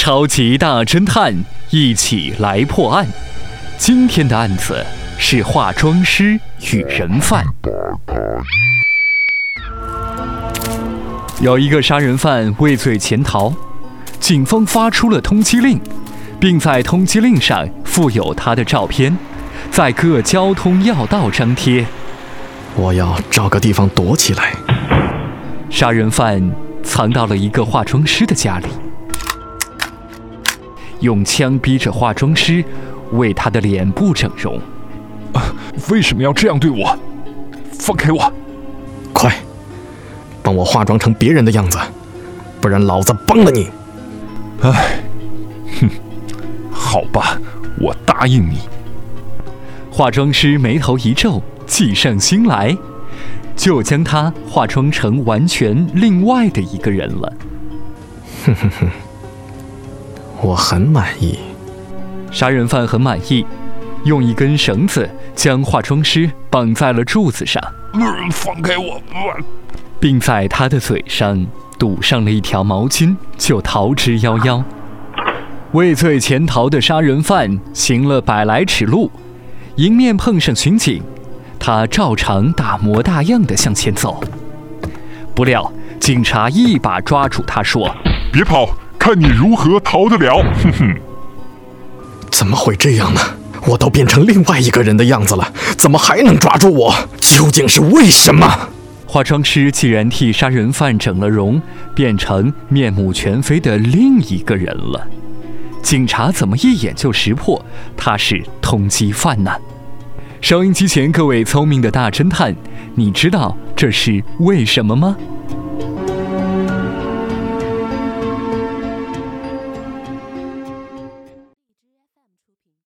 超级大侦探一起来破案。今天的案子是化妆师与人贩。有一个杀人犯畏罪潜逃，警方发出了通缉令，并在通缉令上附有他的照片，在各交通要道张贴。我要找个地方躲起来。杀人犯藏到了一个化妆师的家里，用枪逼着化妆师为他的脸部整容。为什么要这样对我？放开我！快！帮我化妆成别人的样子，不然老子崩了你！哎，哼，好吧，我答应你。化妆师眉头一皱，计上心来，就将他化妆成完全另外的一个人了。哼哼哼，我很满意。杀人犯很满意，用一根绳子将化妆师绑在了柱子上。放开我！并在他的嘴上堵上了一条毛巾，就逃之夭夭。畏罪潜逃的杀人犯行了百来尺路，迎面碰上巡警，他照常大模大样的向前走。不料警察一把抓住他，说：“别跑，看你如何逃得了！”哼哼，怎么会这样呢？我都变成另外一个人的样子了，怎么还能抓住我？究竟是为什么？化妆师既然替杀人犯整了容，变成面目全非的另一个人了，警察怎么一眼就识破他是通缉犯呢？收音机前各位聪明的大侦探，你知道这是为什么吗？